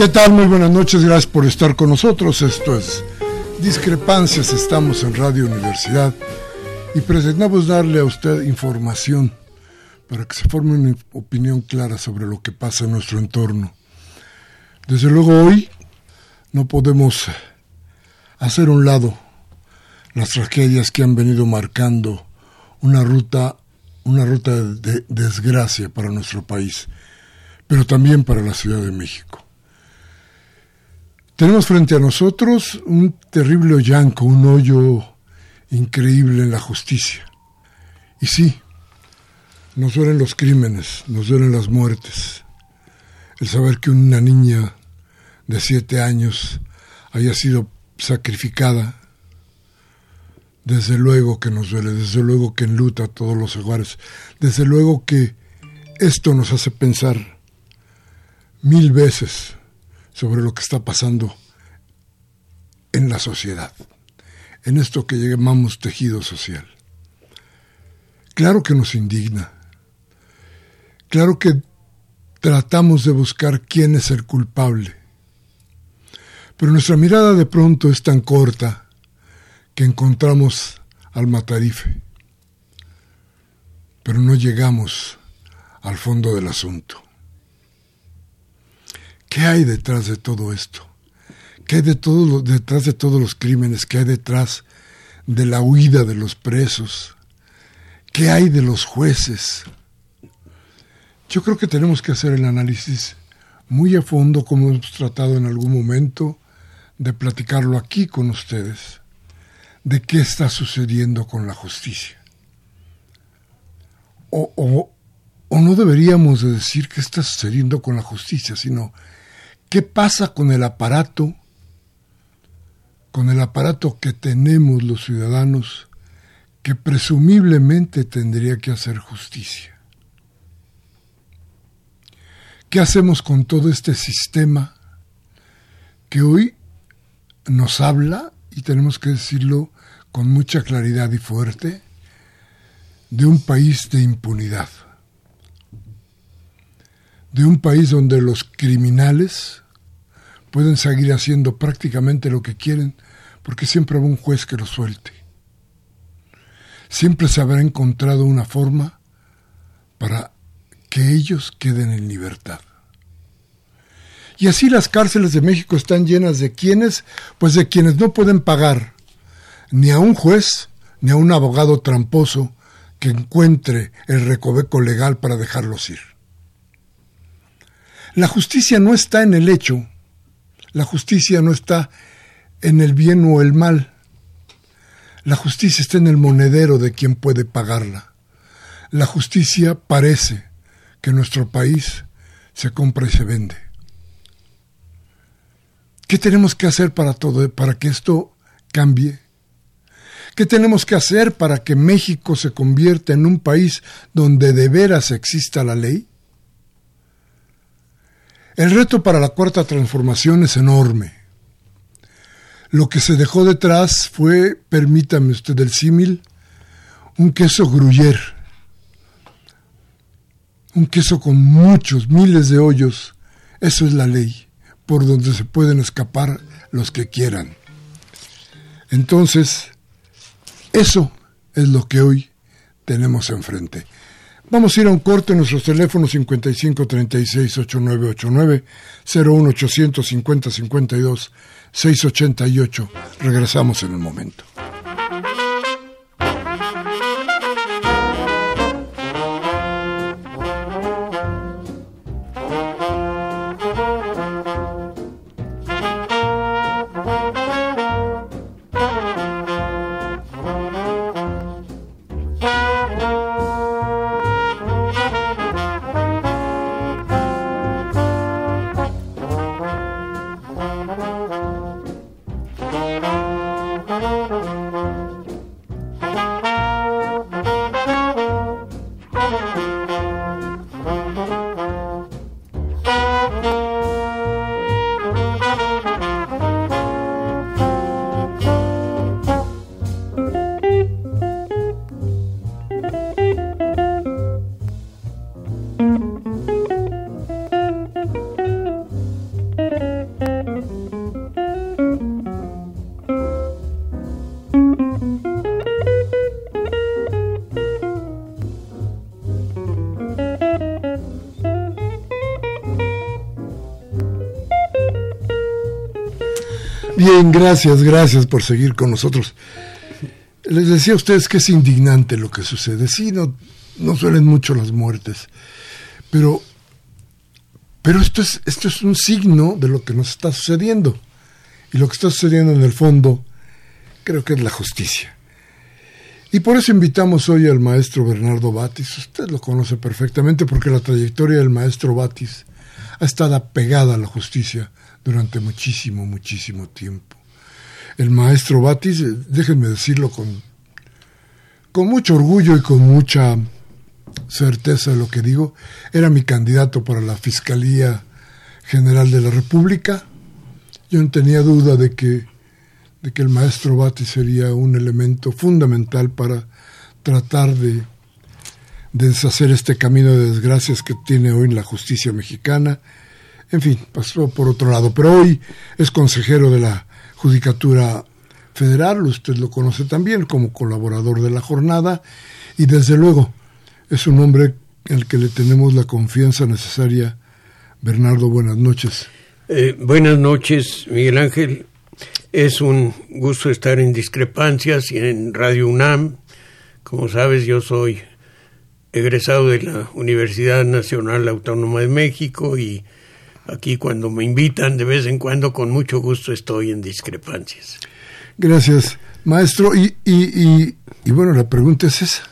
¿Qué tal? Muy buenas noches, gracias por estar con nosotros. Esto es Discrepancias, estamos en Radio Universidad y pretendamos darle a usted información para que se forme una opinión clara sobre lo que pasa en nuestro entorno. Desde luego hoy no podemos hacer un lado las tragedias que han venido marcando una ruta, una ruta de desgracia para nuestro país, pero también para la Ciudad de México. Tenemos frente a nosotros un terrible hoyanco, un hoyo increíble en la justicia. Y sí, nos duelen los crímenes, nos duelen las muertes. El saber que una niña de siete años haya sido sacrificada, desde luego que nos duele, desde luego que enluta todos los hogares, desde luego que esto nos hace pensar mil veces sobre lo que está pasando en la sociedad, en esto que llamamos tejido social. Claro que nos indigna, claro que tratamos de buscar quién es el culpable, pero nuestra mirada de pronto es tan corta que encontramos al matarife, pero no llegamos al fondo del asunto. ¿Qué hay detrás de todo esto? ¿Qué hay de todo, detrás de todos los crímenes? ¿Qué hay detrás de la huida de los presos? ¿Qué hay de los jueces? Yo creo que tenemos que hacer el análisis muy a fondo, como hemos tratado en algún momento de platicarlo aquí con ustedes, de qué está sucediendo con la justicia. O, o, o no deberíamos de decir qué está sucediendo con la justicia, sino ¿Qué pasa con el aparato, con el aparato que tenemos los ciudadanos que presumiblemente tendría que hacer justicia? ¿Qué hacemos con todo este sistema que hoy nos habla, y tenemos que decirlo con mucha claridad y fuerte, de un país de impunidad? de un país donde los criminales pueden seguir haciendo prácticamente lo que quieren porque siempre habrá un juez que los suelte. Siempre se habrá encontrado una forma para que ellos queden en libertad. Y así las cárceles de México están llenas de quienes, pues de quienes no pueden pagar ni a un juez ni a un abogado tramposo que encuentre el recoveco legal para dejarlos ir. La justicia no está en el hecho, la justicia no está en el bien o el mal, la justicia está en el monedero de quien puede pagarla. La justicia parece que nuestro país se compra y se vende. ¿Qué tenemos que hacer para todo, para que esto cambie? ¿Qué tenemos que hacer para que México se convierta en un país donde de veras exista la ley? El reto para la cuarta transformación es enorme. Lo que se dejó detrás fue, permítame usted el símil, un queso gruyer, un queso con muchos, miles de hoyos. Eso es la ley, por donde se pueden escapar los que quieran. Entonces, eso es lo que hoy tenemos enfrente. Vamos a ir a un corte en nuestros teléfonos 55 36 8989 01800 50 52 688. Regresamos en un momento. Bien, gracias, gracias por seguir con nosotros. Les decía a ustedes que es indignante lo que sucede. Sí, no, no suelen mucho las muertes, pero, pero esto, es, esto es un signo de lo que nos está sucediendo. Y lo que está sucediendo en el fondo creo que es la justicia. Y por eso invitamos hoy al maestro Bernardo Batis. Usted lo conoce perfectamente porque la trayectoria del maestro Batis ha estado pegada a la justicia durante muchísimo, muchísimo tiempo. El maestro Batis, eh, déjenme decirlo con, con mucho orgullo y con mucha certeza de lo que digo, era mi candidato para la Fiscalía General de la República. Yo no tenía duda de que, de que el maestro Batis sería un elemento fundamental para tratar de, de deshacer este camino de desgracias que tiene hoy la justicia mexicana en fin, pasó por otro lado. Pero hoy es consejero de la Judicatura Federal, usted lo conoce también como colaborador de la jornada y desde luego es un hombre al que le tenemos la confianza necesaria. Bernardo, buenas noches. Eh, buenas noches, Miguel Ángel. Es un gusto estar en Discrepancias y en Radio UNAM. Como sabes, yo soy egresado de la Universidad Nacional Autónoma de México y Aquí cuando me invitan de vez en cuando, con mucho gusto estoy en discrepancias. Gracias, maestro. Y, y, y, bueno, la pregunta es esa.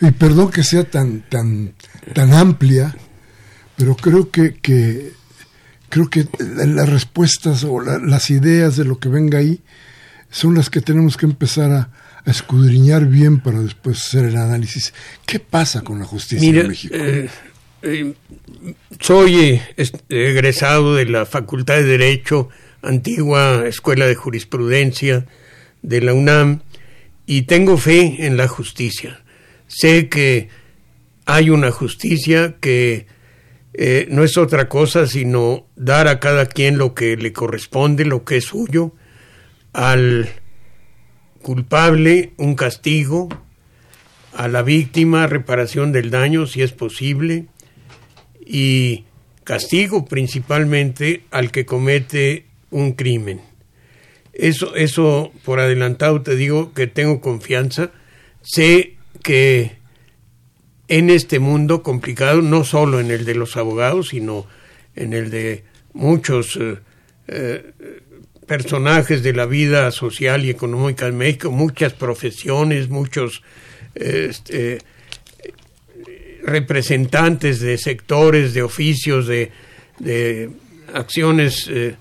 Y perdón que sea tan, tan, tan amplia, pero creo que, que creo que las respuestas o las ideas de lo que venga ahí son las que tenemos que empezar a, escudriñar bien para después hacer el análisis. ¿Qué pasa con la justicia en México? Eh, eh, soy egresado de la Facultad de Derecho, antigua Escuela de Jurisprudencia de la UNAM, y tengo fe en la justicia. Sé que hay una justicia que eh, no es otra cosa sino dar a cada quien lo que le corresponde, lo que es suyo, al culpable un castigo, a la víctima reparación del daño si es posible, y castigo principalmente al que comete un crimen. Eso, eso por adelantado te digo que tengo confianza. Sé que en este mundo complicado, no solo en el de los abogados, sino en el de muchos eh, eh, personajes de la vida social y económica en México, muchas profesiones, muchos este, representantes de sectores, de oficios, de, de acciones eh,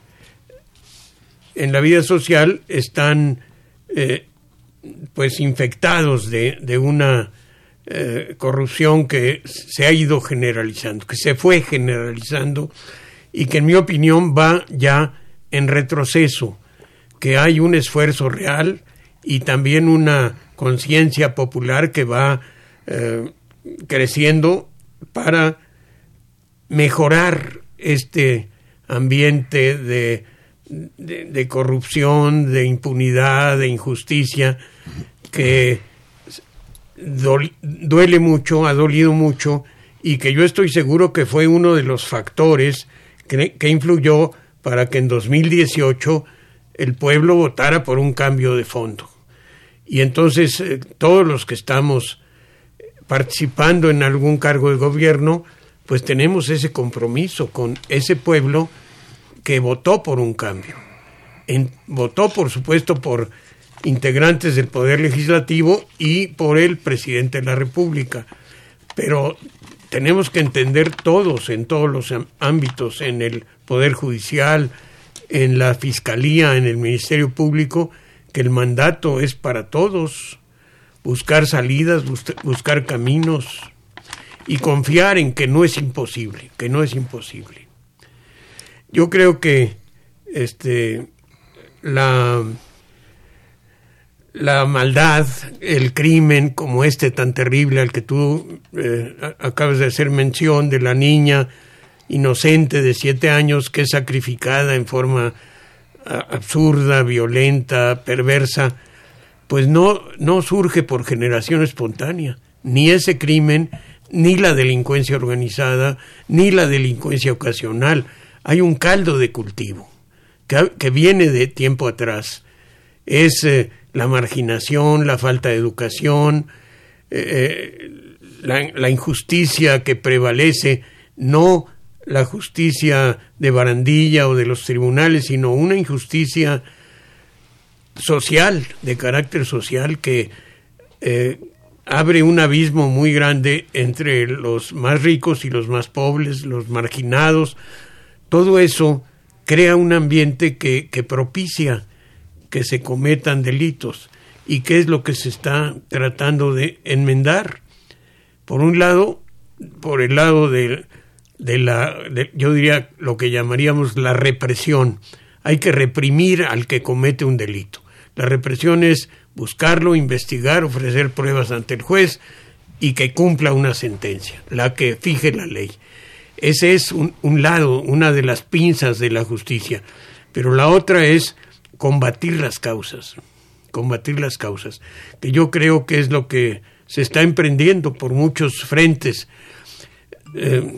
en la vida social están eh, pues infectados de, de una eh, corrupción que se ha ido generalizando, que se fue generalizando y que en mi opinión va ya en retroceso, que hay un esfuerzo real y también una conciencia popular que va creciendo para mejorar este ambiente de, de, corrupción, de impunidad, de injusticia, que duele mucho, ha dolido mucho, y que yo estoy seguro que fue uno de los factores que, que influyó para que en 2018 el pueblo votara por un cambio de fondo. Y entonces eh, todos los que estamos participando en algún cargo de gobierno, pues tenemos ese compromiso con ese pueblo que votó por un cambio. votó, por supuesto, por integrantes del Poder Legislativo y por el presidente de la República. Pero tenemos que entender todos, en todos los ámbitos, en el Poder Judicial, en la Fiscalía, en el Ministerio Público, que el mandato es para todos buscar salidas, buscar caminos y confiar en que no es imposible, que no es imposible. Yo creo que este la la maldad, el crimen como este tan terrible al que tú eh, acabas de hacer mención de la niña inocente de siete años que es sacrificada en forma absurda, violenta, perversa, pues no, no surge por generación espontánea, ni ese crimen, ni la delincuencia organizada, ni la delincuencia ocasional. Hay un caldo de cultivo que, viene de tiempo atrás. Es eh, la marginación, la falta de educación, eh, eh, la, la injusticia que prevalece, no la justicia de barandilla o de los tribunales, sino una injusticia social, de carácter social, que eh, abre un abismo muy grande entre los más ricos y los más pobres, los marginados. Todo eso crea un ambiente que, que propicia que se cometan delitos. ¿Y qué es lo que se está tratando de enmendar? Por un lado, por el lado de, de la, yo diría lo que llamaríamos la represión. Hay que reprimir al que comete un delito. La represión es buscarlo, investigar, ofrecer pruebas ante el juez y que cumpla una sentencia, la que fije la ley. Ese es un, lado, una de las pinzas de la justicia. Pero la otra es combatir las causas, combatir las causas, que yo creo que es lo que se está emprendiendo por muchos frentes. Eh,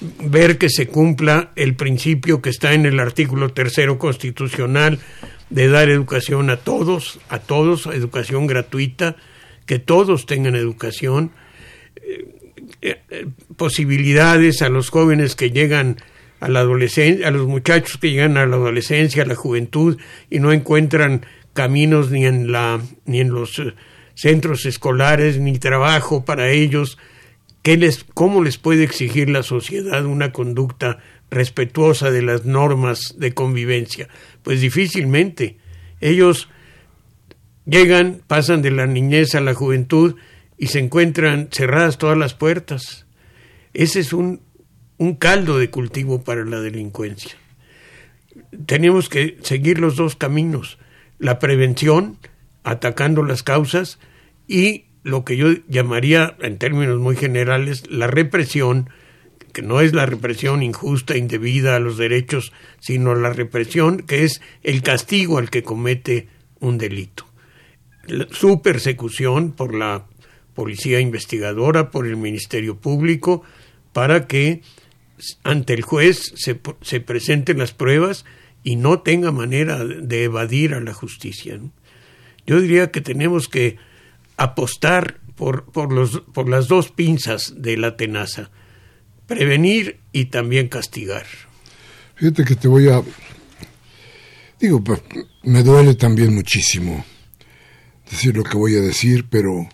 ver que se cumpla el principio que está en el artículo tercero constitucional de dar educación a todos, a todos, educación gratuita, que todos tengan educación, eh, eh, posibilidades a los jóvenes que llegan a la adolescencia, a los muchachos que llegan a la adolescencia, a la juventud y no encuentran caminos ni en la ni en los eh, centros escolares ni trabajo para ellos, ¿qué les cómo les puede exigir la sociedad una conducta respetuosa de las normas de convivencia? Pues difícilmente. Ellos llegan, pasan de la niñez a la juventud y se encuentran cerradas todas las puertas. Ese es un, un caldo de cultivo para la delincuencia. Tenemos que seguir los dos caminos, la prevención, atacando las causas, y lo que yo llamaría, en términos muy generales, la represión, que no es la represión injusta, indebida a los derechos, sino la represión que es el castigo al que comete un delito. Su persecución por la policía investigadora, por el Ministerio Público, para que ante el juez se, se presenten las pruebas y no tenga manera de evadir a la justicia. Yo diría que tenemos que apostar por las dos pinzas de la tenaza, prevenir y también castigar. Fíjate que te voy a... Digo, me duele también muchísimo decir lo que voy a decir, pero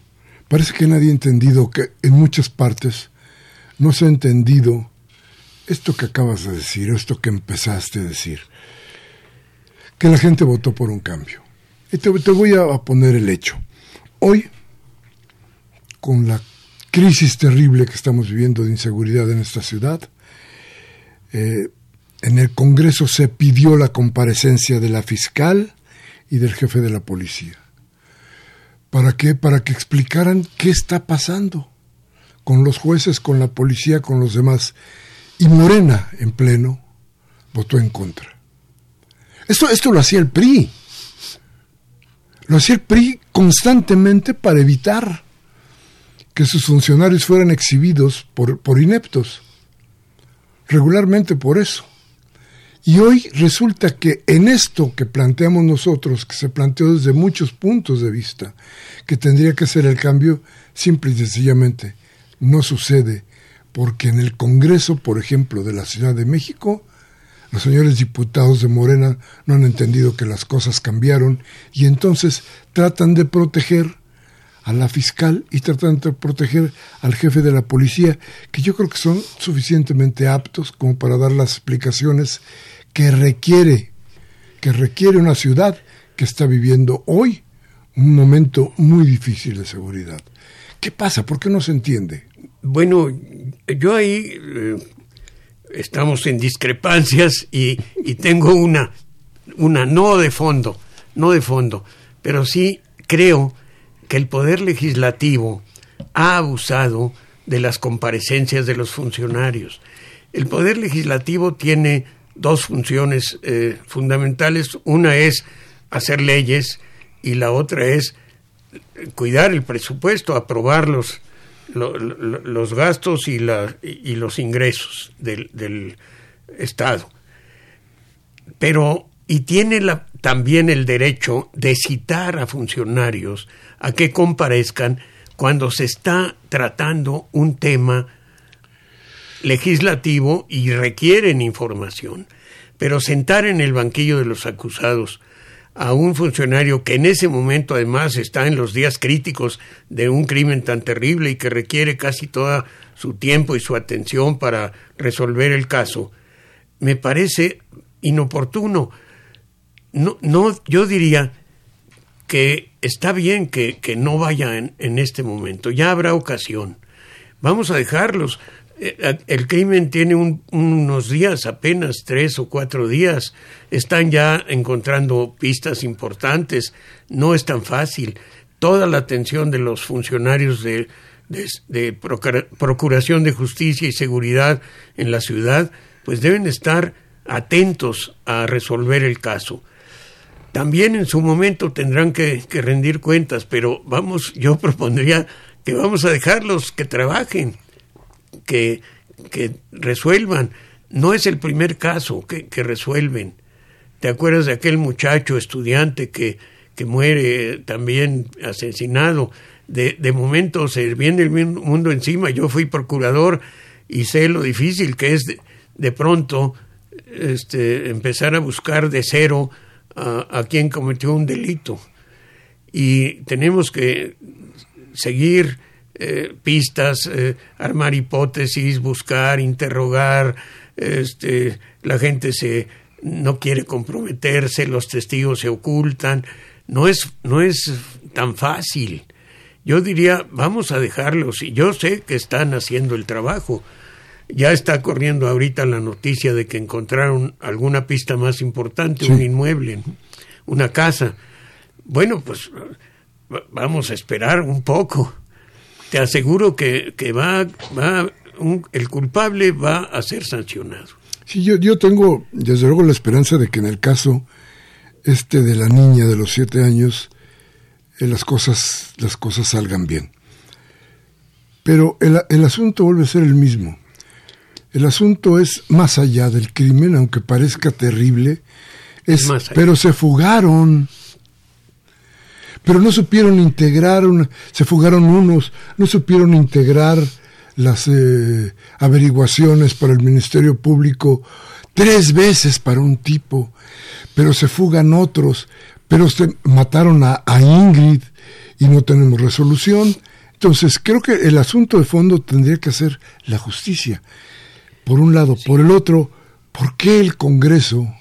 parece que nadie ha entendido que en muchas partes no se ha entendido esto que acabas de decir, esto que empezaste a decir, que la gente votó por un cambio. Y te, voy a poner el hecho. Hoy, con la crisis terrible que estamos viviendo de inseguridad en esta ciudad, eh, en el Congreso se pidió la comparecencia de la fiscal y del jefe de la policía. ¿Para qué? Para que explicaran qué está pasando con los jueces, con la policía, con los demás. Y Morena, en pleno, votó en contra. Esto, esto lo hacía el PRI. Lo hacía el PRI constantemente para evitar que sus funcionarios fueran exhibidos por, por ineptos. Regularmente por eso. Y hoy resulta que en esto que planteamos nosotros, que se planteó desde muchos puntos de vista, que tendría que ser el cambio, simple y sencillamente no sucede, porque en el Congreso, por ejemplo, de la Ciudad de México, los señores diputados de Morena no han entendido que las cosas cambiaron y entonces tratan de proteger a la fiscal y tratan de proteger al jefe de la policía, que yo creo que son suficientemente aptos como para dar las explicaciones que requiere, que requiere una ciudad que está viviendo hoy un momento muy difícil de seguridad. ¿Qué pasa? ¿Por qué no se entiende? Bueno, yo ahí eh, estamos en discrepancias y, y, tengo una, una no de fondo, no de fondo, pero sí creo que el Poder Legislativo ha abusado de las comparecencias de los funcionarios. El Poder Legislativo tiene dos funciones eh, fundamentales. Una es hacer leyes y la otra es cuidar el presupuesto, aprobar los, los gastos y, la, y los ingresos del, Estado. Pero, y tiene también el derecho de citar a funcionarios a que comparezcan cuando se está tratando un tema legislativo y requieren información. Pero sentar en el banquillo de los acusados a un funcionario que en ese momento además está en los días críticos de un crimen tan terrible y que requiere casi todo su tiempo y su atención para resolver el caso, me parece inoportuno. No, no, yo diría que está bien que, que no vaya en, en este momento, ya habrá ocasión. Vamos a dejarlos. Eh, el crimen tiene unos días, apenas tres o cuatro días. Están ya encontrando pistas importantes. No es tan fácil. Toda la atención de los funcionarios de, de, Procuración de Justicia y Seguridad en la ciudad, pues deben estar atentos a resolver el caso. También en su momento tendrán que, rendir cuentas, pero vamos, yo propondría que vamos a dejarlos que trabajen que, que resuelvan. No es el primer caso que, que, resuelven. ¿Te acuerdas de aquel muchacho estudiante que, que muere también asesinado? De, de momento se viene el mundo encima. Yo fui procurador y sé lo difícil que es de, pronto este, empezar a buscar de cero a, a quien cometió un delito. Y tenemos que seguir eh, pistas, eh, armar hipótesis, buscar, interrogar, este, la gente se no quiere comprometerse, los testigos se ocultan, no es, no es tan fácil. Yo diría, vamos a dejarlos, y yo sé que están haciendo el trabajo. Ya está corriendo ahorita la noticia de que encontraron alguna pista más importante, un inmueble, una casa. Bueno, pues vamos a esperar un poco te aseguro que, va, va el culpable va a ser sancionado. Sí, yo, yo tengo desde luego la esperanza de que en el caso este de la niña de los siete años eh, las cosas las cosas salgan bien. Pero el, el asunto vuelve a ser el mismo. El asunto es más allá del crimen, aunque parezca terrible, es, pero se fugaron. Pero no supieron integrar, se fugaron unos, no supieron integrar las eh, averiguaciones para el Ministerio Público tres veces para un tipo, pero se fugan otros, pero se mataron a, a Ingrid y no tenemos resolución. Entonces, creo que el asunto de fondo tendría que ser la justicia por un lado. Por el otro, ¿por qué el Congreso,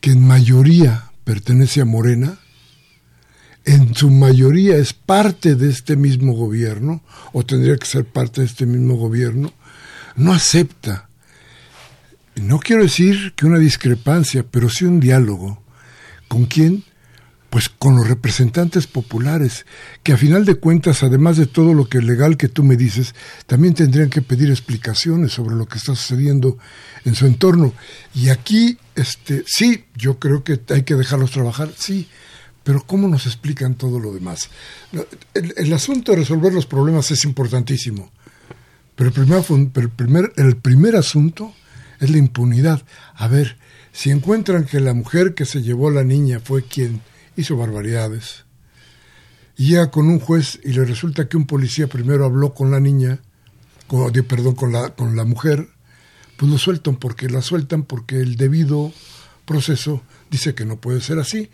que en mayoría pertenece a Morena, en su mayoría es parte de este mismo gobierno, o tendría que ser parte de este mismo gobierno, no acepta, no quiero decir que una discrepancia, pero sí un diálogo, con quién pues con los representantes populares, que a final de cuentas, además de todo lo que legal que tú me dices, también tendrían que pedir explicaciones sobre lo que está sucediendo en su entorno. Y aquí, este, sí, yo creo que hay que dejarlos trabajar, sí, pero ¿cómo nos explican todo lo demás? El, asunto de resolver los problemas es importantísimo, pero el primer, el primer, el primer asunto es la impunidad. A ver, si encuentran que la mujer que se llevó la niña fue quien hizo barbaridades. Llega con un juez y le resulta que un policía primero habló con la niña, con, perdón, con la, con la mujer, pues lo sueltan porque la sueltan porque el debido proceso dice que no puede ser así.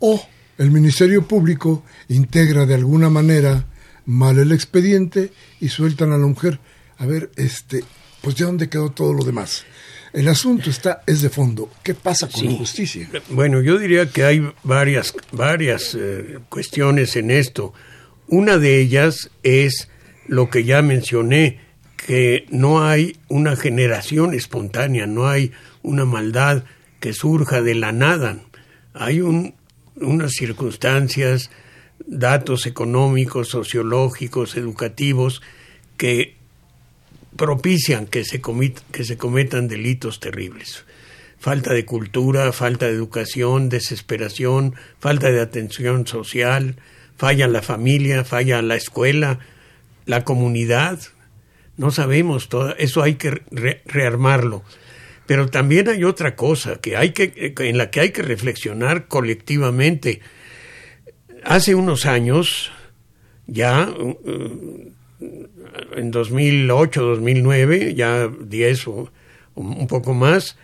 O el Ministerio Público integra de alguna manera mal el expediente y sueltan a la mujer. A ver, este, pues ya dónde quedó todo lo demás. El asunto está es de fondo. ¿Qué pasa con la justicia? Bueno, yo diría que hay varias varias eh, cuestiones en esto. Una de ellas es lo que ya mencioné, que no hay una generación espontánea, no hay una maldad que surja de la nada. Hay un, unas circunstancias, datos económicos, sociológicos, educativos, que propician que se, que se cometan delitos terribles. Falta de cultura, falta de educación, desesperación, falta de atención social, falla la familia, falla la escuela, la comunidad. No sabemos todo, eso hay que rearmarlo. Pero también hay otra cosa que hay que, en la que hay que reflexionar colectivamente. Hace unos años, ya en 2008, 2009, ya 10 o un poco más,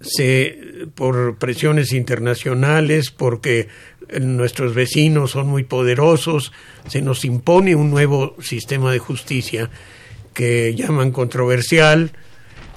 se, por presiones internacionales, porque nuestros vecinos son muy poderosos, se nos impone un nuevo sistema de justicia que llaman controversial,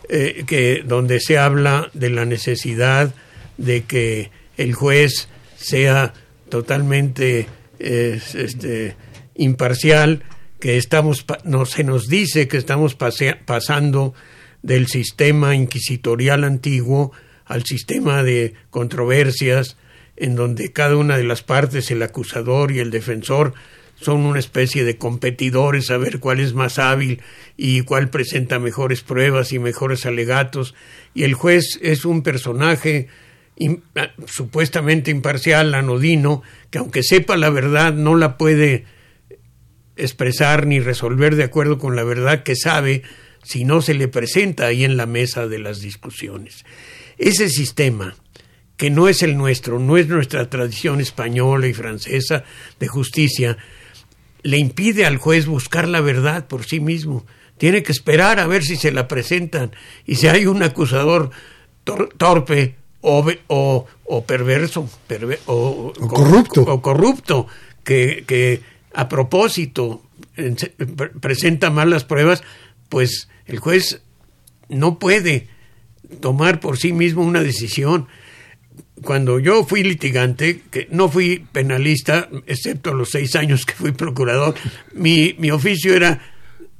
eh, que donde se habla de la necesidad de que el juez sea totalmente eh, este, imparcial que estamos, no, se nos dice que estamos pasando del sistema inquisitorial antiguo al sistema de controversias, en donde cada una de las partes, el acusador y el defensor, son una especie de competidores a ver cuál es más hábil y cuál presenta mejores pruebas y mejores alegatos, y el juez es un personaje supuestamente imparcial, anodino, que aunque sepa la verdad no la puede expresar ni resolver de acuerdo con la verdad que sabe si no se le presenta ahí en la mesa de las discusiones. Ese sistema, que no es el nuestro, no es nuestra tradición española y francesa de justicia, le impide al juez buscar la verdad por sí mismo. Tiene que esperar a ver si se la presentan y si hay un acusador torpe o, o, perverso o, corrupto, o corrupto que, que a propósito presenta mal las pruebas, pues el juez no puede tomar por sí mismo una decisión. Cuando yo fui litigante, que no fui penalista, excepto los seis años que fui procurador, mi, mi oficio era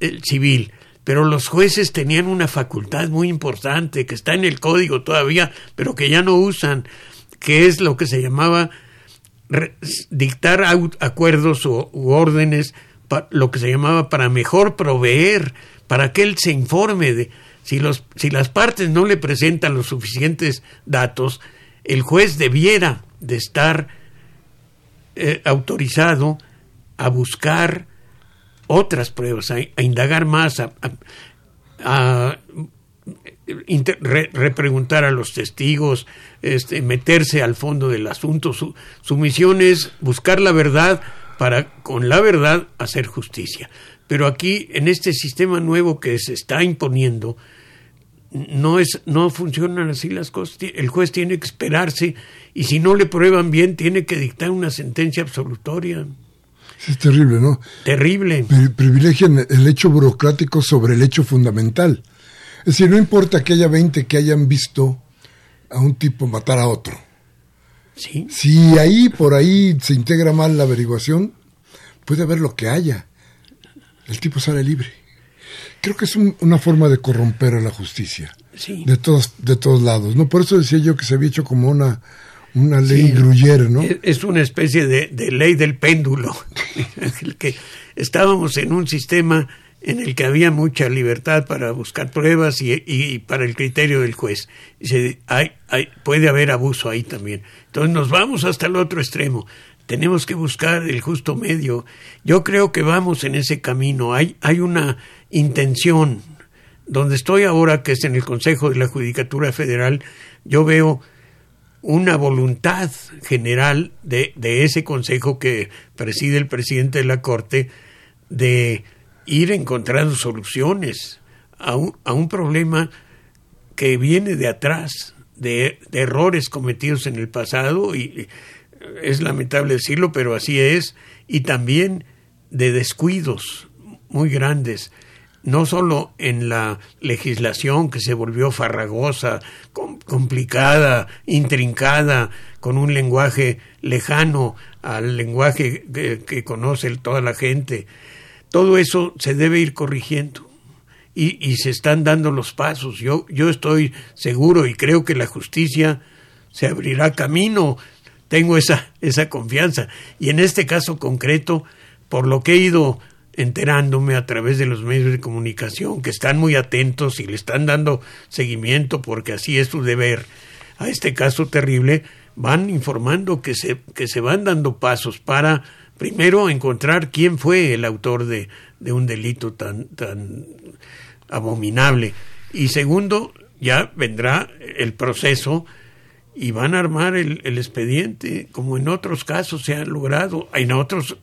el civil, pero los jueces tenían una facultad muy importante que está en el código todavía, pero que ya no usan, que es lo que se llamaba dictar acuerdos u, órdenes, lo que se llamaba para mejor proveer, para que él se informe de si, los, si las partes no le presentan los suficientes datos, el juez debiera de estar eh, autorizado a buscar otras pruebas, a, indagar más, a, repreguntar a los testigos, este, meterse al fondo del asunto. Su, su misión es buscar la verdad para con la verdad hacer justicia. Pero aquí, en este sistema nuevo que se está imponiendo, no es no funcionan así las cosas. El juez tiene que esperarse y si no le prueban bien tiene que dictar una sentencia absolutoria. Es terrible, ¿no? Terrible. privilegian el hecho burocrático sobre el hecho fundamental. Es decir, no importa que haya 20 que hayan visto a un tipo matar a otro. ¿Sí? Si ahí, por ahí, se integra mal la averiguación, puede haber lo que haya. El tipo sale libre. Creo que es una forma de corromper a la justicia. Sí. De todos, de todos lados. ¿no? Por eso decía yo que se había hecho como una, una ley gruyere, ¿no? Es una especie de, ley del péndulo. que estábamos en un sistema en el que había mucha libertad para buscar pruebas y, para el criterio del juez. hay, hay, puede haber abuso ahí también. Entonces nos vamos hasta el otro extremo. Tenemos que buscar el justo medio. Yo creo que vamos en ese camino. Hay, hay una intención. Donde estoy ahora, que es en el Consejo de la Judicatura Federal, yo veo una voluntad general de, de ese consejo que preside el presidente de la Corte de ir encontrando soluciones a un, a un problema que viene de atrás, de, errores cometidos en el pasado, y es lamentable decirlo, pero así es, y también de descuidos muy grandes no solo en la legislación que se volvió farragosa, complicada, intrincada, con un lenguaje lejano al lenguaje que, conoce toda la gente, todo eso se debe ir corrigiendo. Y, se están dando los pasos. Yo, yo estoy seguro y creo que la justicia se abrirá camino. Tengo esa, esa confianza. Y en este caso concreto, por lo que he ido enterándome a través de los medios de comunicación que están muy atentos y le están dando seguimiento porque así es su deber a este caso terrible, van informando que se, que se van dando pasos para primero encontrar quién fue el autor de, de un delito tan, tan abominable y segundo ya vendrá el proceso y van a armar el, expediente, como en otros casos se ha logrado. En otros,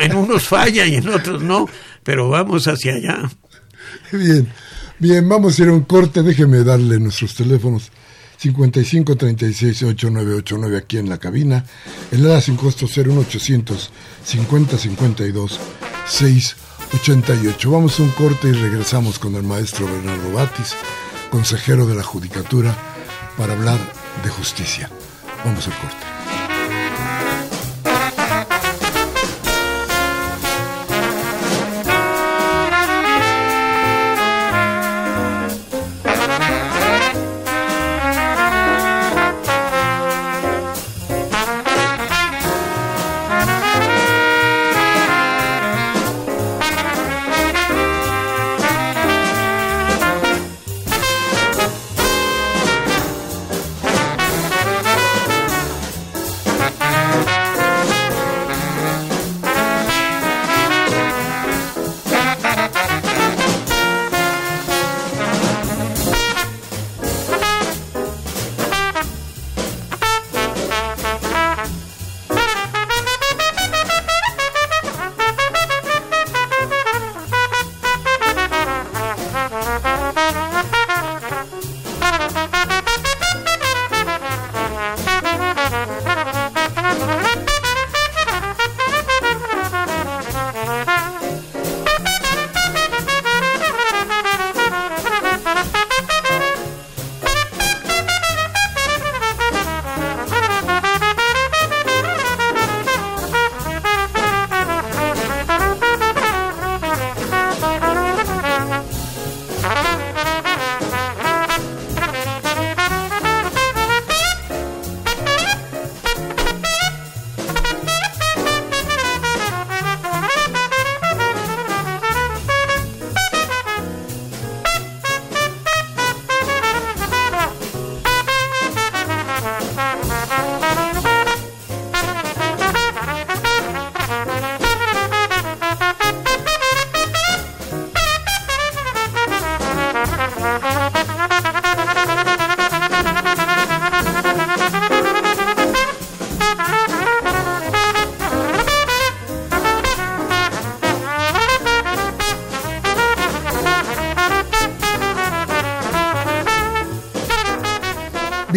en unos falla y en otros no, pero vamos hacia allá. Bien, bien, vamos a ir a un corte. Déjeme darle nuestros teléfonos 55 36 8989 aquí en la cabina. El ADA sin costo 01800 50 52 688. Vamos a un corte y regresamos con el maestro Bernardo Batis, consejero de la Judicatura para hablar de justicia. Vamos al corte.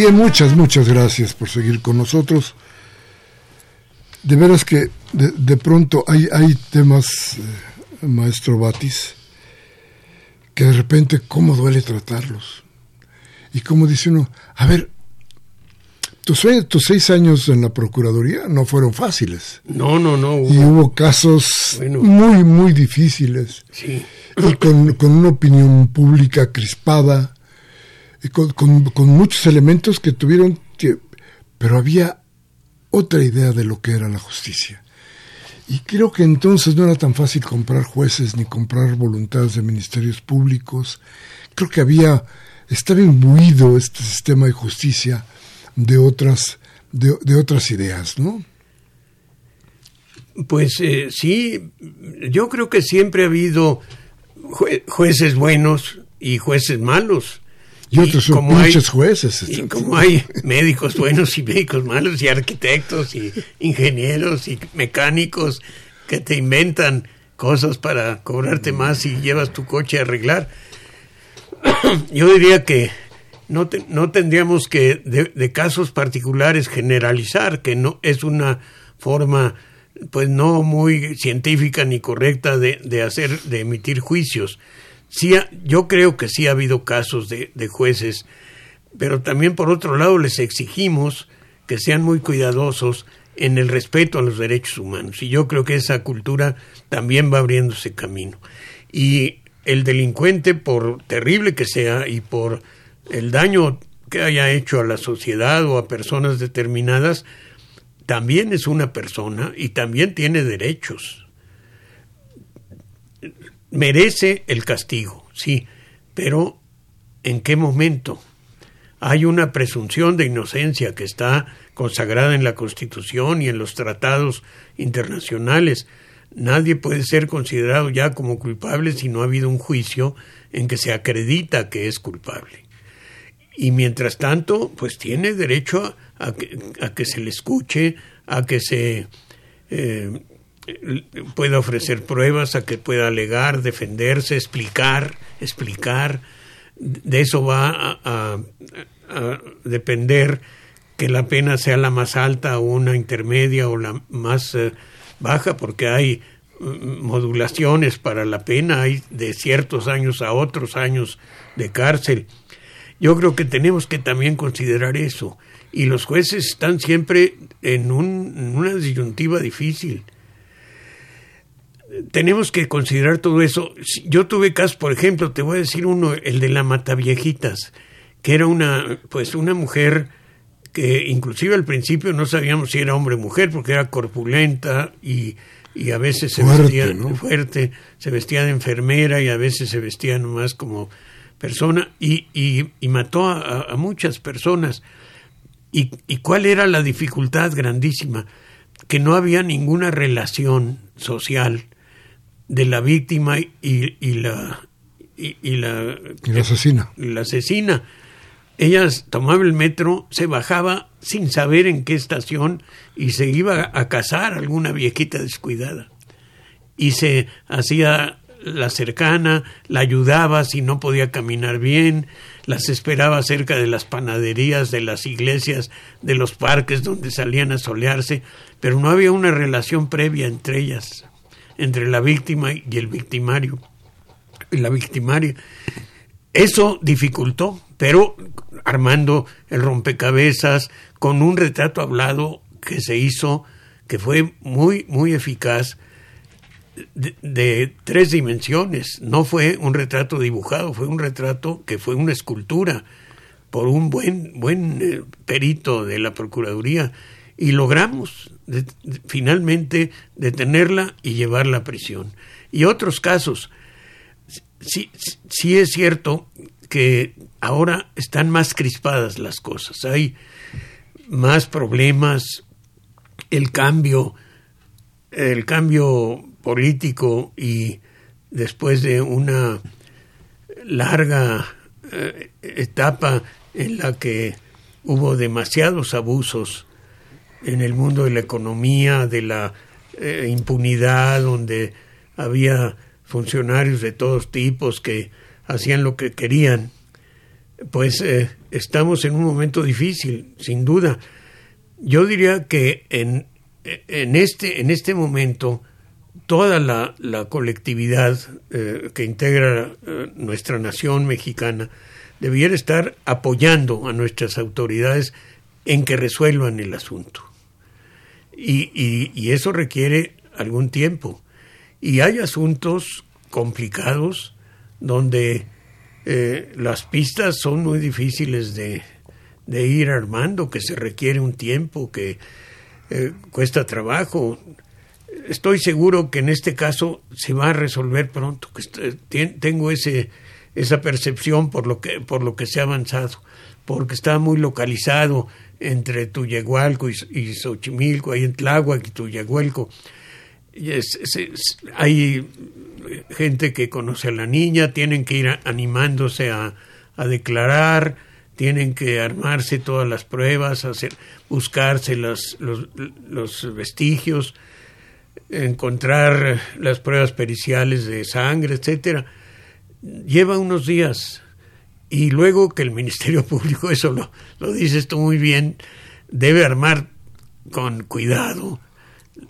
Bien, muchas, muchas gracias por seguir con nosotros. De veras que de, pronto hay, hay temas, eh, maestro Batis, que de repente cómo duele tratarlos. Y como dice uno, a ver, tus, tus seis años en la Procuraduría no fueron fáciles. No, no, no. Y hubo casos muy, muy difíciles. Sí. Y con, con una opinión pública crispada, y con, con, muchos elementos que tuvieron que... Pero había otra idea de lo que era la justicia. Y creo que entonces no era tan fácil comprar jueces ni comprar voluntades de ministerios públicos. Creo que había, estaba imbuido este sistema de justicia de otras, de, otras ideas, ¿no? Pues eh, sí, yo creo que siempre ha habido jueces buenos y jueces malos. Y, otros son muchos jueces. Y como hay médicos buenos y médicos malos, y arquitectos, y ingenieros, y mecánicos que te inventan cosas para cobrarte más y llevas tu coche a arreglar. Yo diría que no, no tendríamos que de, casos particulares generalizar, que no es una forma pues no muy científica ni correcta de, de hacer, de emitir juicios. Sí, yo creo que sí ha habido casos de, de jueces, pero también por otro lado les exigimos que sean muy cuidadosos en el respeto a los derechos humanos. Y yo creo que esa cultura también va abriéndose camino. Y el delincuente, por terrible que sea y por el daño que haya hecho a la sociedad o a personas determinadas, también es una persona y también tiene derechos. Merece el castigo, sí, pero ¿en qué momento? Hay una presunción de inocencia que está consagrada en la Constitución y en los tratados internacionales. Nadie puede ser considerado ya como culpable si no ha habido un juicio en que se acredita que es culpable y mientras tanto, pues tiene derecho a que, se le escuche, a que se eh, pueda ofrecer pruebas, a que pueda alegar, defenderse, explicar, explicar. De eso va a, depender que la pena sea la más alta o una intermedia o la más eh, baja, porque hay mm, modulaciones para la pena, hay de ciertos años a otros años de cárcel. Yo creo que tenemos que también considerar eso. Y los jueces están siempre en, una disyuntiva difícil. Tenemos que considerar todo eso. Yo tuve casos, por ejemplo, te voy a decir uno, el de la Mataviejitas, que era una, pues una mujer que inclusive al principio no sabíamos si era hombre o mujer, porque era corpulenta y, y a veces se vestía fuerte, se vestía de enfermera y a veces se vestía nomás como persona y, y, mató a, muchas personas. Y, ¿Y cuál era la dificultad grandísima? Que no había ninguna relación social de la víctima y, y la y, la, la asesina. La asesina. Ella tomaba el metro, se bajaba sin saber en qué estación y se iba a casar alguna viejita descuidada. Y se hacía la cercana, la ayudaba si no podía caminar bien, las esperaba cerca de las panaderías, de las iglesias, de los parques donde salían a solearse, pero no había una relación previa entre ellas, entre la víctima y el victimario, la victimaria. Eso dificultó, pero armando el rompecabezas con un retrato hablado que se hizo, que fue muy, muy eficaz, de, tres dimensiones. No fue un retrato dibujado, fue un retrato que fue una escultura por un buen, buen eh, perito de la Procuraduría y logramos finalmente detenerla y llevarla a prisión. Y otros casos, sí, sí es cierto que ahora están más crispadas las cosas, hay más problemas, el cambio, el cambio político y después de una larga eh, etapa en la que hubo demasiados abusos en el mundo de la economía, de la eh, impunidad, donde había funcionarios de todos tipos que hacían lo que querían, pues eh, estamos en un momento difícil, sin duda. Yo diría que en, en, este, en este momento toda la, colectividad eh, que integra nuestra nación mexicana debiera estar apoyando a nuestras autoridades en que resuelvan el asunto. Y, y, eso requiere algún tiempo. Y hay asuntos complicados donde eh, las pistas son muy difíciles de, de, ir armando, que se requiere un tiempo, que cuesta trabajo estoy seguro que en este caso se va a resolver pronto. Que tengo ese, esa percepción por lo que por lo que se ha avanzado, porque está muy localizado entre Tuyehualco y, y Xochimilco, ahí en Tláhuac y Tuyehualco. hay gente que conoce a la niña, tienen que ir animándose a, a declarar, tienen que armarse todas las pruebas, hacer, buscarse los, los vestigios encontrar las pruebas periciales de sangre, etcétera, lleva unos días. Y luego que el Ministerio Público, eso lo, lo dices tú muy bien, debe armar con cuidado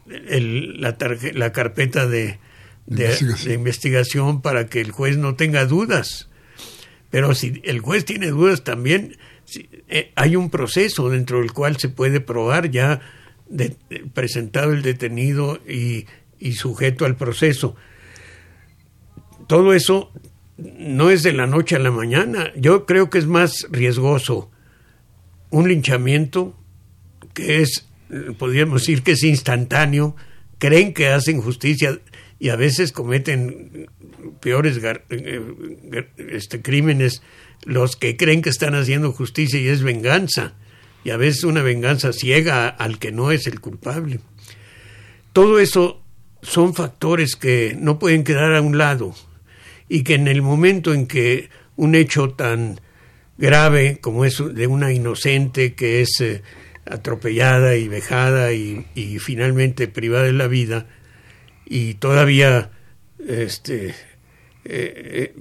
la, la, carpeta de, de, investigación. para que el juez no tenga dudas. Pero si el juez tiene dudas también, eh, hay un proceso dentro del cual se puede probar ya de, presentado el detenido y, sujeto al proceso. Todo eso no es de la noche a la mañana. Yo creo que es más riesgoso un linchamiento que es, podríamos decir que es instantáneo, creen que hacen justicia y a veces cometen peores eh, este, crímenes los que creen que están haciendo justicia y es venganza y a veces una venganza ciega al que no es el culpable. Todo eso son factores que no pueden quedar a un lado y que en el momento en que un hecho tan grave como es de una inocente que es eh, atropellada y vejada y, finalmente privada de la vida y todavía este, eh, eh,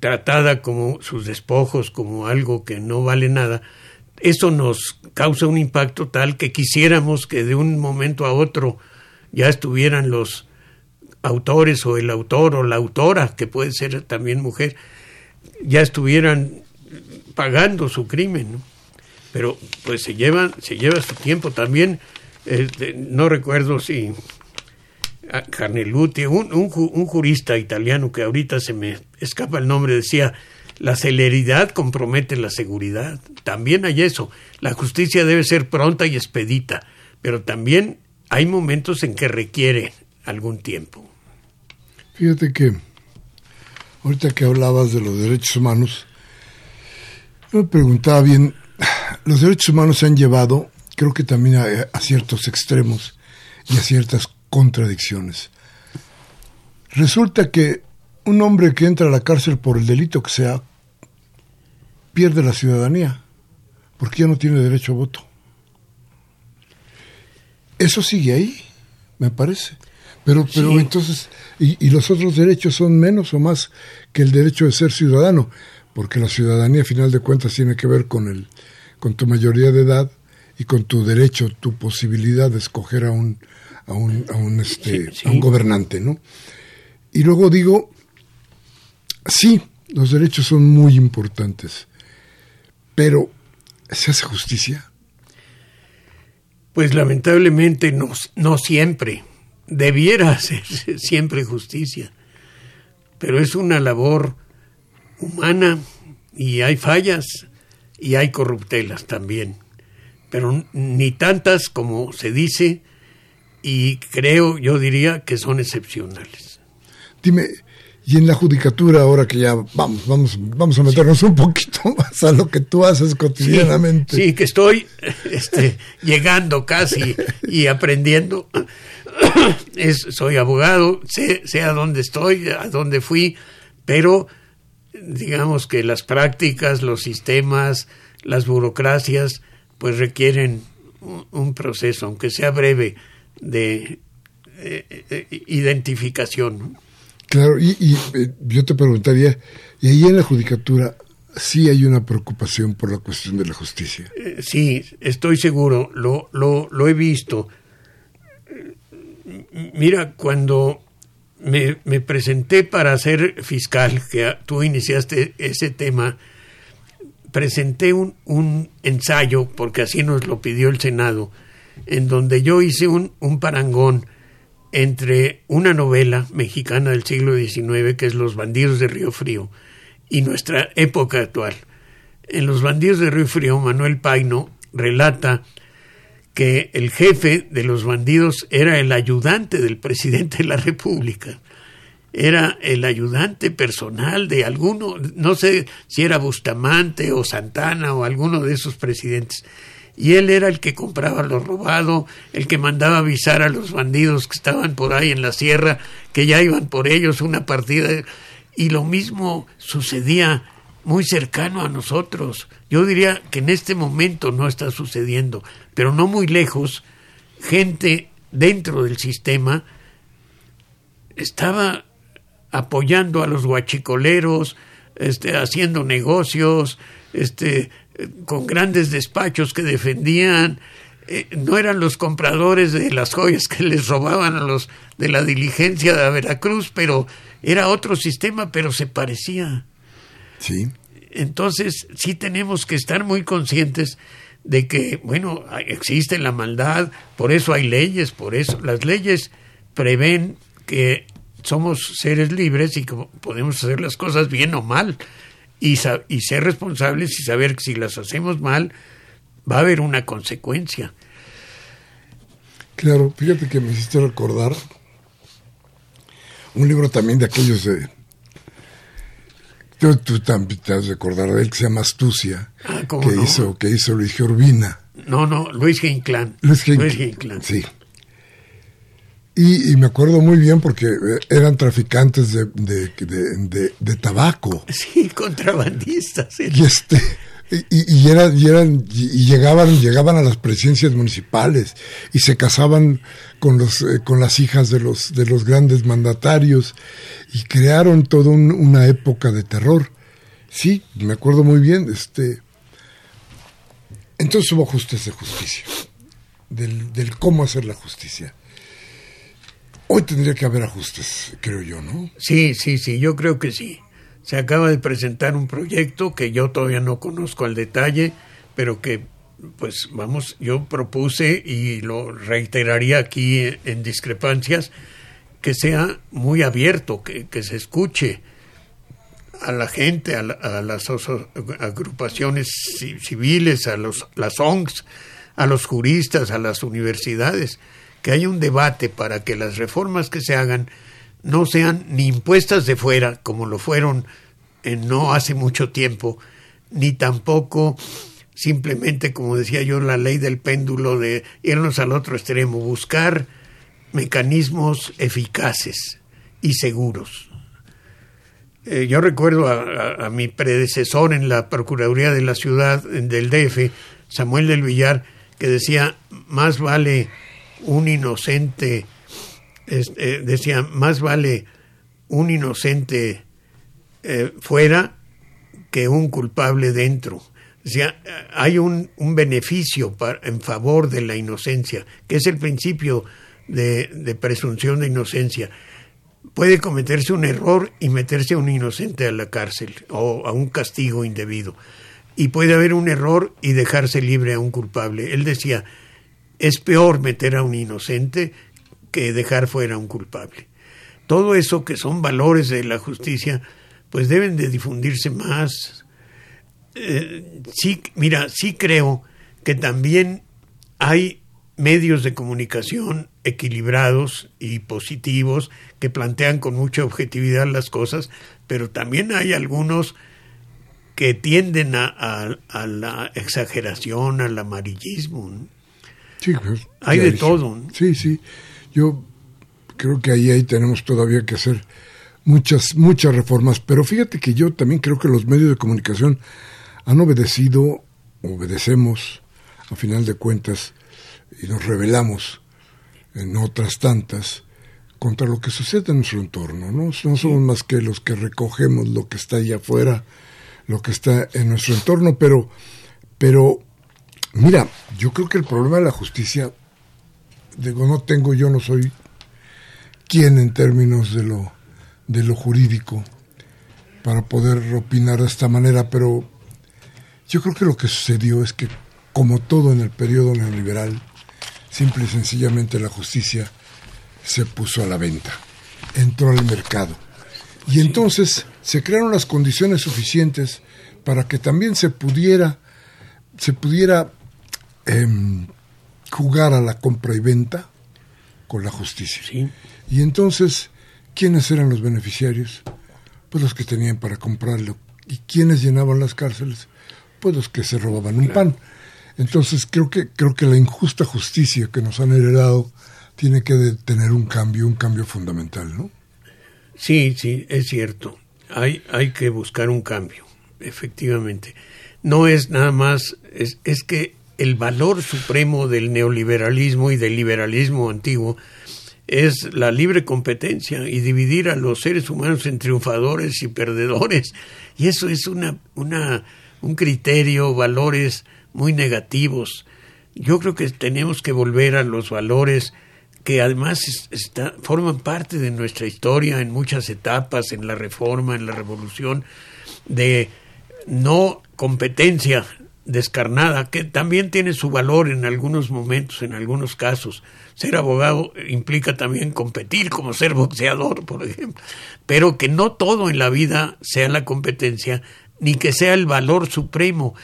tratada como sus despojos como algo que no vale nada, eso nos causa un impacto tal que quisiéramos que de un momento a otro ya estuvieran los autores o el autor o la autora, que puede ser también mujer, ya estuvieran pagando su crimen. Pero pues se lleva, se lleva su tiempo también. Este, no recuerdo si Carneluti, un, un, un jurista italiano que ahorita se me escapa el nombre, decía, la celeridad compromete la seguridad. También hay eso. La justicia debe ser pronta y expedita, pero también hay momentos en que requiere algún tiempo. Fíjate que ahorita que hablabas de los derechos humanos, me preguntaba bien, los derechos humanos se han llevado, creo que también a ciertos extremos y a ciertas contradicciones. Resulta que un hombre que entra a la cárcel por el delito que sea pierde la ciudadanía porque ya no tiene derecho a voto. Eso sigue ahí, me parece. Pero, pero entonces, y, los otros derechos son menos o más que el derecho de ser ciudadano, porque la ciudadanía, a final de cuentas, tiene que ver con, el, con tu mayoría de edad y con tu derecho, tu posibilidad de escoger a un, a un, a un, este, A un gobernante, ¿no? Y luego digo, Sí, los derechos son muy importantes, pero ¿se hace justicia? Pues lamentablemente no, no siempre. Debiera hacerse siempre justicia, pero es una labor humana y hay fallas y hay corruptelas también, pero ni tantas como se dice y creo, yo diría que son excepcionales. Dime, y en la judicatura, ahora que ya vamos, vamos, vamos a meternos un poquito más a lo que tú haces cotidianamente. Sí, que estoy este, llegando casi y aprendiendo. Es, soy abogado, sé, sé a dónde estoy, a dónde fui, pero digamos que las prácticas, los sistemas, las burocracias, pues requieren un, proceso, aunque sea breve, de eh, eh, identificación. Claro, y, eh, yo te preguntaría, ¿y ahí en la judicatura sí hay una preocupación por la cuestión de la justicia. Eh, sí, estoy seguro, lo, lo, lo he visto. Mira, cuando me, presenté para ser fiscal, que tú iniciaste ese tema, presenté un, un, ensayo, porque así nos lo pidió el Senado, en donde yo hice un, un parangón entre una novela mexicana del siglo XIX, que es Los bandidos de Río Frío, y nuestra época actual. En Los bandidos de Río Frío, Manuel Paino relata que el jefe de los bandidos era el ayudante del presidente de la República. Era el ayudante personal de alguno, no sé si era Bustamante o Santana o alguno de esos presidentes. Y él era el que compraba lo robado, el que mandaba avisar a los bandidos que estaban por ahí en la sierra, que ya iban por ellos una partida. Y lo mismo sucedía muy cercano a nosotros. Yo diría que en este momento no está sucediendo, pero no muy lejos, gente dentro del sistema estaba apoyando a los guachicoleros, este, haciendo negocios, este, con grandes despachos que defendían, eh, no eran los compradores de las joyas que les robaban a los de la diligencia de Veracruz, pero era otro sistema, pero se parecía. Sí. Entonces, sí tenemos que estar muy conscientes de que, bueno, existe la maldad, por eso hay leyes, por eso las leyes prevén que somos seres libres y que podemos hacer las cosas bien o mal y, y ser responsables y saber que si las hacemos mal va a haber una consecuencia. Claro, fíjate que me hiciste recordar un libro también de aquellos de Tú, tú también te has de acordar de él, que se llama Astucia, ah, que, hizo, que hizo Luis Urbina. No, no, Luis Ginclán. Luis, Ginclán. Sí. Y, me acuerdo muy bien porque eh, eran traficantes de, de, de, tabaco. Sí, contrabandistas. Y este y, eran, y, eran, y llegaban, llegaban a las presidencias municipales y se casaban con, los, eh, con las hijas de los, de los grandes mandatarios y crearon toda una época de terror. Sí, me acuerdo muy bien. Este, entonces hubo ajustes de justicia, del, del cómo hacer la justicia. Hoy tendría que haber ajustes, creo yo, ¿no? Sí, sí, sí, yo creo que sí se acaba de presentar un proyecto que yo todavía no conozco al detalle, pero que pues vamos, yo propuse y lo reiteraría aquí en discrepancias, que sea muy abierto, que, se escuche a la gente, a, las agrupaciones civiles, a los, las ONGs, a los juristas, a las universidades, que haya un debate para que las reformas que se hagan no sean ni impuestas de fuera, como lo fueron en no hace mucho tiempo, ni tampoco simplemente, como decía yo, la ley del péndulo de irnos al otro extremo, buscar mecanismos eficaces y seguros. Eh, yo recuerdo a, a, mi predecesor en la Procuraduría de la Ciudad del DF, Samuel del Villar, que decía, más vale un inocente eh, decía, más vale un inocente eh, fuera que un culpable dentro. Decía, hay un, beneficio en favor de la inocencia, que es el principio de, de, presunción de inocencia. Puede cometerse un error y meterse un inocente a la cárcel o a un castigo indebido. Y puede haber un error y dejarse libre a un culpable. Él decía, es peor meter a un inocente que dejar fuera un culpable. Todo eso que son valores de la justicia, pues deben de difundirse más. Eh, sí, mira, sí creo que también hay medios de comunicación equilibrados y positivos que plantean con mucha objetividad las cosas, pero también hay algunos que tienden a, la exageración, al amarillismo. Sí, pues, hay de todo. Sí, sí. Yo creo que ahí, ahí tenemos todavía que hacer muchas, muchas reformas, pero fíjate que yo también creo que los medios de comunicación han obedecido, obedecemos, a final de cuentas, y nos rebelamos en otras tantas contra lo que sucede en nuestro entorno, ¿no? No somos más que los que recogemos lo que está allá afuera, lo que está en nuestro entorno, pero, pero, mira, yo creo que el problema de la justicia, digo, no tengo, yo no soy quien en términos de lo, de lo jurídico para poder opinar de esta manera, pero yo creo que lo que sucedió es que, como todo en el periodo neoliberal, simple y sencillamente la justicia se puso a la venta, entró al mercado. Y entonces se crearon las condiciones suficientes para que también se pudiera, se pudiera em, jugar a la compra y venta con la justicia. Y entonces, ¿quiénes eran los beneficiarios? Pues los que tenían para comprarlo. ¿Y quiénes llenaban las cárceles? Pues los que se robaban un pan. Entonces creo que, creo que la injusta justicia que nos han heredado tiene que tener un cambio, un cambio fundamental, ¿no? Sí, sí, es cierto. Hay, hay que buscar un cambio, efectivamente. No es nada más, es, es que el valor supremo del neoliberalismo y del liberalismo antiguo es la libre competencia y dividir a los seres humanos en triunfadores y perdedores. Y eso es una, una, un criterio, valores muy negativos. Yo creo que tenemos que volver a los valores que además forman parte de nuestra historia en muchas etapas, en la reforma, en la revolución, de no competencia descarnada, que también tiene su valor en algunos momentos, en algunos casos. Ser abogado implica también competir, como ser boxeador, por ejemplo, pero que no todo en la vida sea la competencia, ni que sea el valor supremo.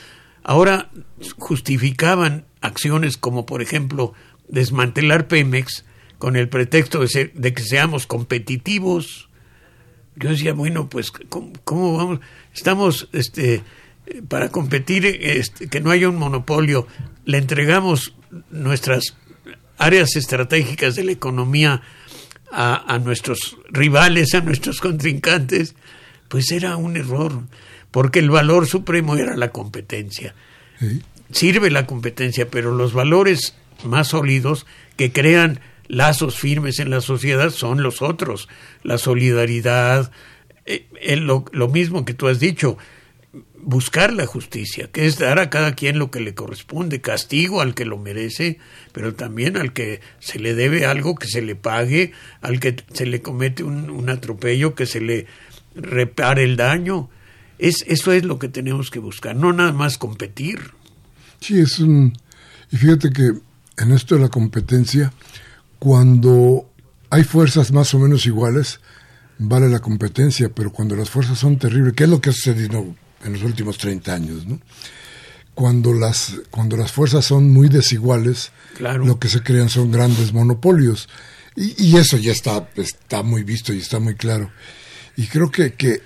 Ahora justificaban acciones como, por ejemplo, desmantelar Pemex con el pretexto de, de que seamos competitivos. Yo decía, bueno, pues, ¿cómo, vamos? Estamos, este, para competir, este, que no haya un monopolio, le entregamos nuestras áreas estratégicas de la economía a, a, nuestros rivales, a nuestros contrincantes, pues era un error porque el valor supremo era la competencia. Sirve la competencia, pero los valores más sólidos que crean lazos firmes en la sociedad son los otros, la solidaridad, eh, lo, lo mismo que tú has dicho, buscar la justicia, que es dar a cada quien lo que le corresponde, castigo al que lo merece, pero también al que se le debe algo que se le pague, al que se le comete un, atropello que se le repare el daño. Es, eso es lo que tenemos que buscar, no nada más competir. Sí, es un... Y fíjate que en esto de la competencia, cuando hay fuerzas más o menos iguales, vale la competencia, pero cuando las fuerzas son terribles, ¿qué es lo que sucedido en los últimos 30 años? ¿no? Cuando, las, cuando las fuerzas son muy desiguales, lo que se crean son grandes monopolios. Y, y, eso ya está, está muy visto y está muy claro. Y creo que, que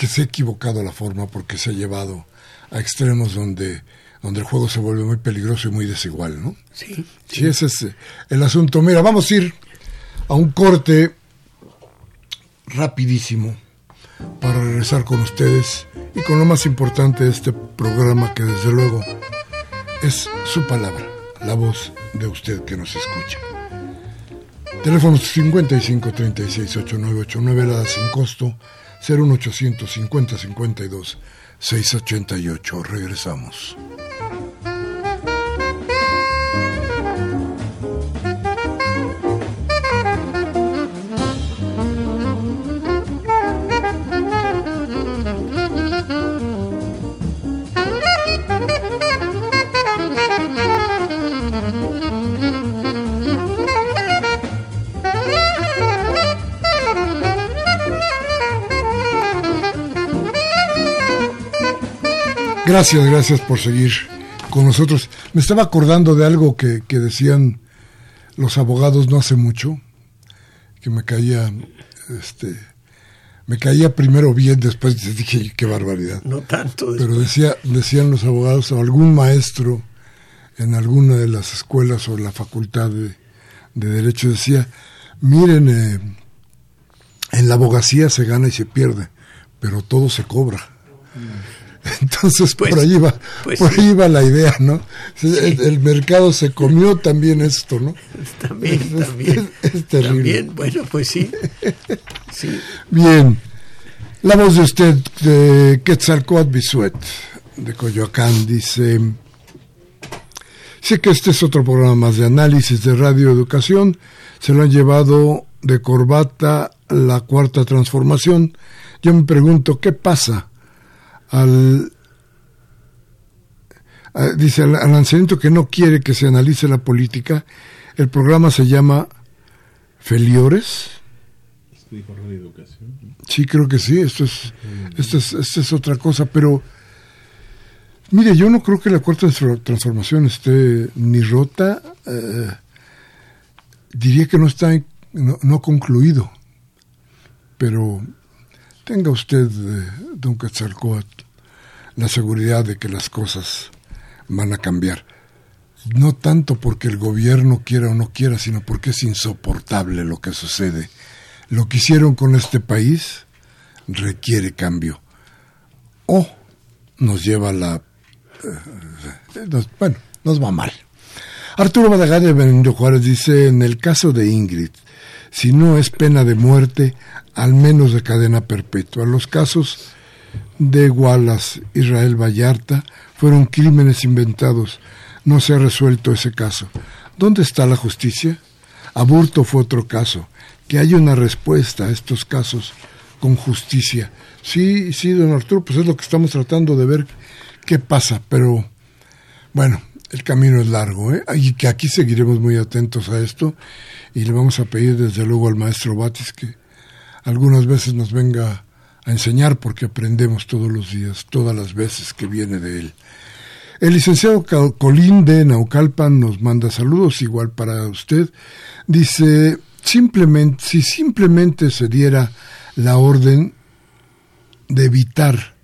que se ha equivocado la forma porque se ha llevado a extremos donde, donde el juego se vuelve muy peligroso y muy desigual, ¿no? Sí. Sí, ese es eh, el asunto. Mira, vamos a ir a un corte rapidísimo para regresar con ustedes y con lo más importante de este programa que desde luego es su palabra, la voz de usted que nos escucha. Teléfono 55 36 8989, la sin costo 01850 52 688. Regresamos. Gracias, gracias por seguir con nosotros. Me estaba acordando de algo que, decían los abogados no hace mucho, que me caía, este, me caía primero bien, después dije, qué barbaridad. No tanto. Pero decía, decían los abogados, o algún maestro en alguna de las escuelas o la facultad de, Derecho decía, miren, eh, en la abogacía se gana y se pierde, pero todo se cobra. Mm. Entonces por pues, ahí va, pues por ahí va la idea, ¿no? El, mercado se comió también esto, ¿no? También, también. Es, terrible. También, bueno, pues sí. Bien. La voz de usted, de Quetzalcoatl Bisuet, de Coyoacán, dice... Sé que este es otro programa más de análisis de radio educación. Se lo han llevado de corbata la cuarta transformación. Yo me pregunto, ¿qué pasa al... dice al, lanzamiento que no quiere que se analice la política. El programa se llama Feliores. Sí, creo que sí. Esto es, esto es, esto es otra cosa, pero Mire, yo no creo que la cuarta transformación esté ni rota, eh, diría que no está no, concluido, pero tenga usted, eh, don Quetzalcoatl, la seguridad de que las cosas van a cambiar. No tanto porque el gobierno quiera o no quiera, sino porque es insoportable lo que sucede. Lo que hicieron con este país requiere cambio. O nos lleva a la bueno, nos va mal. Arturo Badagal de Benito Juárez dice, en el caso de Ingrid, si no es pena de muerte, al menos de cadena perpetua. Los casos de Wallace, Israel Vallarta, fueron crímenes inventados. No se ha resuelto ese caso. ¿Dónde está la justicia? Aburto fue otro caso. Que haya una respuesta a estos casos con justicia. Sí, sí, don Arturo, pues es lo que estamos tratando de ver qué pasa, pero bueno, el camino es largo, ¿eh? y que aquí seguiremos muy atentos a esto y le vamos a pedir desde luego al maestro Batis que algunas veces nos venga a enseñar porque aprendemos todos los días, todas las veces que viene de él. El licenciado Colín de Naucalpan nos manda saludos, igual para usted. Dice, simplemente, si simplemente se diera la orden de evitar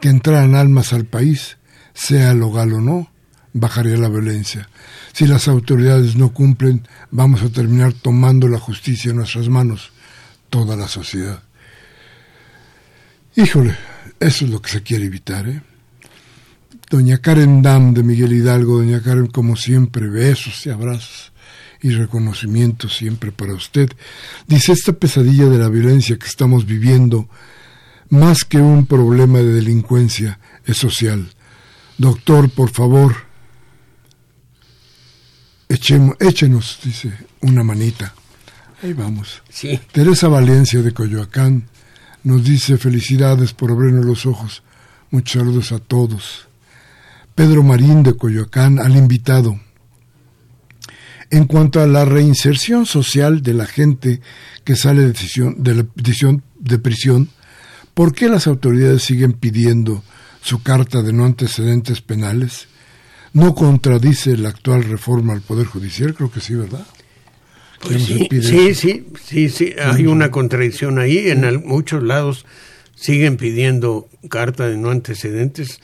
que entraran almas al país, sea local o no, bajaría la violencia. Si las autoridades no cumplen, vamos a terminar tomando la justicia en nuestras manos, toda la sociedad. Híjole, eso es lo que se quiere evitar, ¿eh? Doña Karen Dam de Miguel Hidalgo, doña Karen, como siempre, besos y abrazos y reconocimiento siempre para usted. Dice, esta pesadilla de la violencia que estamos viviendo más que un problema de delincuencia, es social. Doctor, por favor, échenos, dice, una manita. Ahí vamos. Sí. Teresa Valencia de Coyoacán nos dice felicidades por abrirnos los ojos. Muchos saludos a todos. Pedro Marín de Coyoacán al invitado. En cuanto a la reinserción social de la gente que sale de, la, de prisión, ¿Por qué las autoridades siguen pidiendo su carta de no antecedentes penales? ¿No contradice la actual reforma al Poder Judicial? Creo que sí, ¿verdad? Pues sí, sí, sí, sí, hay una contradicción ahí. En muchos lados siguen pidiendo carta de no antecedentes.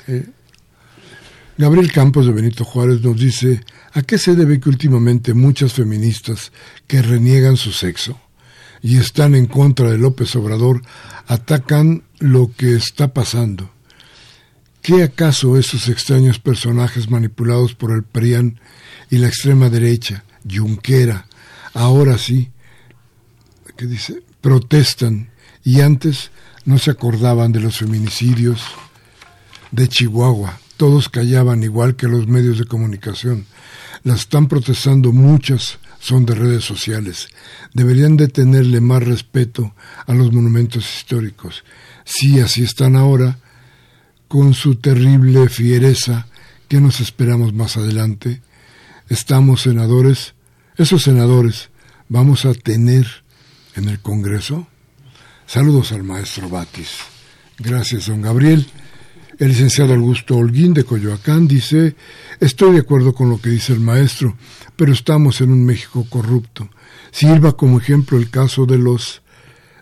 Gabriel Campos de Benito Juárez nos dice, ¿a qué se debe que últimamente muchas feministas que reniegan su sexo y están en contra de López Obrador atacan lo que está pasando. ¿Qué acaso esos extraños personajes manipulados por el PRIAN y la extrema derecha, Junquera, ahora sí, ¿qué dice? protestan y antes no se acordaban de los feminicidios de Chihuahua? Todos callaban igual que los medios de comunicación. Las están protestando muchas son de redes sociales. Deberían de tenerle más respeto a los monumentos históricos. Si así están ahora, con su terrible fiereza, ¿qué nos esperamos más adelante? Estamos senadores, esos senadores, vamos a tener en el Congreso. Saludos al maestro Batis. Gracias, don Gabriel. El licenciado Augusto Holguín de Coyoacán dice, estoy de acuerdo con lo que dice el maestro, pero estamos en un México corrupto. Sirva como ejemplo el caso de los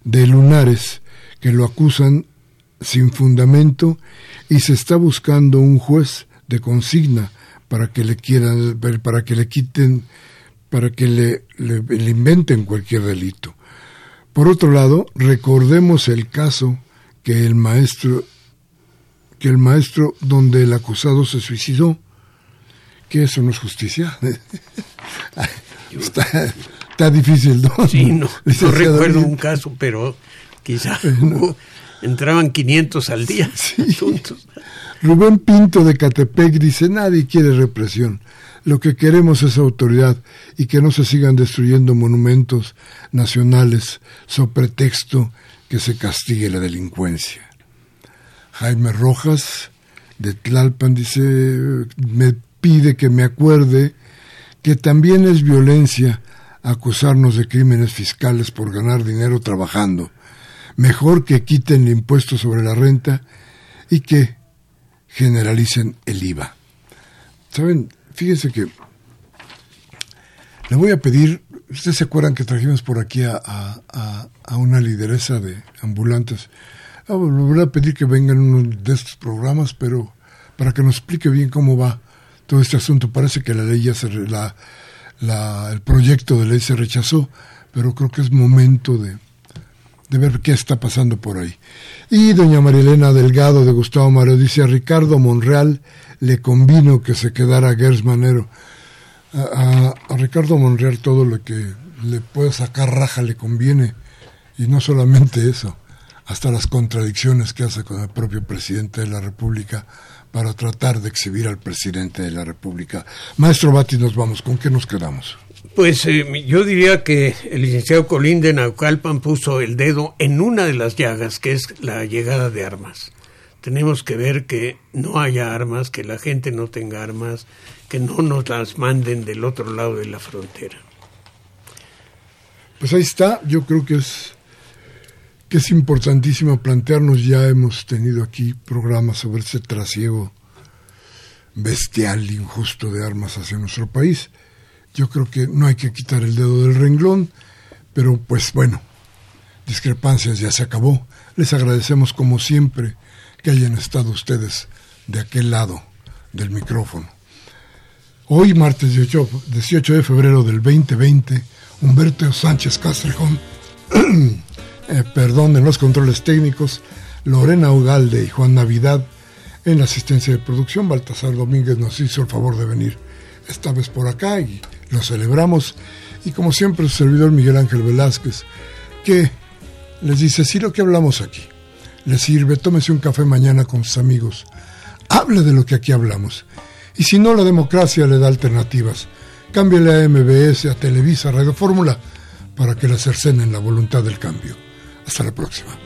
de Lunares, que lo acusan sin fundamento y se está buscando un juez de consigna para que le quieran, para que le quiten, para que le, le inventen cualquier delito. Por otro lado, recordemos el caso que el maestro que el maestro donde el acusado se suicidó, que eso no es justicia. está, difícil, ¿no? Sí, no, recuerdo un caso, pero quizá entraban 500 al día. Rubén Pinto de Catepec dice, nadie quiere represión. Lo que queremos es autoridad y que no se sigan destruyendo monumentos nacionales sobre pretexto que se castigue la delincuencia. Jaime Rojas de Tlalpan dice, me pide que me acuerde que también es violencia acusarnos de crímenes fiscales por ganar dinero trabajando. Mejor que quiten el impuesto sobre la renta y que generalicen el IVA. Saben, fíjense que le voy a pedir, ustedes se acuerdan que trajimos por aquí a, a, una lideresa de ambulantes. Ah, le voy a pedir que vengan uno de estos programas, pero para que nos explique bien cómo va todo este asunto. Parece que la ley ya se, la, la, el proyecto de ley se rechazó, pero creo que es momento de, de ver qué está pasando por ahí. Y doña Marilena Delgado de Gustavo Mario dice a Ricardo Monreal le convino que se quedara Gers Manero. A, Ricardo Monreal todo lo que le puede sacar raja le conviene. Y no solamente eso, hasta las contradicciones que hace con el propio presidente de la República para tratar de exhibir al presidente de la República. Maestro Bati, nos vamos, ¿con qué nos quedamos? Pues eh, yo diría que el licenciado Colín de Naucalpan puso el dedo en una de las llagas, que es la llegada de armas. Tenemos que ver que no haya armas, que la gente no tenga armas, que no nos las manden del otro lado de la frontera. Pues ahí está, yo creo que es que es importantísimo plantearnos, ya hemos tenido aquí programas sobre ese trasiego bestial, injusto de armas hacia nuestro país yo creo que no hay que quitar el dedo del renglón, pero pues bueno, discrepancias ya se acabó. Les agradecemos como siempre que hayan estado ustedes de aquel lado del micrófono. Hoy, martes 18, de febrero del 2020, Humberto Sánchez Castrejón, eh, perdón, en los controles técnicos, Lorena Ugalde y Juan Navidad en la asistencia de producción, Baltasar Domínguez nos hizo el favor de venir esta vez por acá y lo celebramos. Y como siempre, su servidor Miguel Ángel Velázquez, que les dice, si lo que hablamos aquí le sirve, tómese un café mañana con sus amigos, hable de lo que aquí hablamos. Y si no, la democracia le da alternativas. Cámbiale a MBS, a Televisa, a Radio Fórmula, para que le cercenen la voluntad del cambio. Hasta la próxima.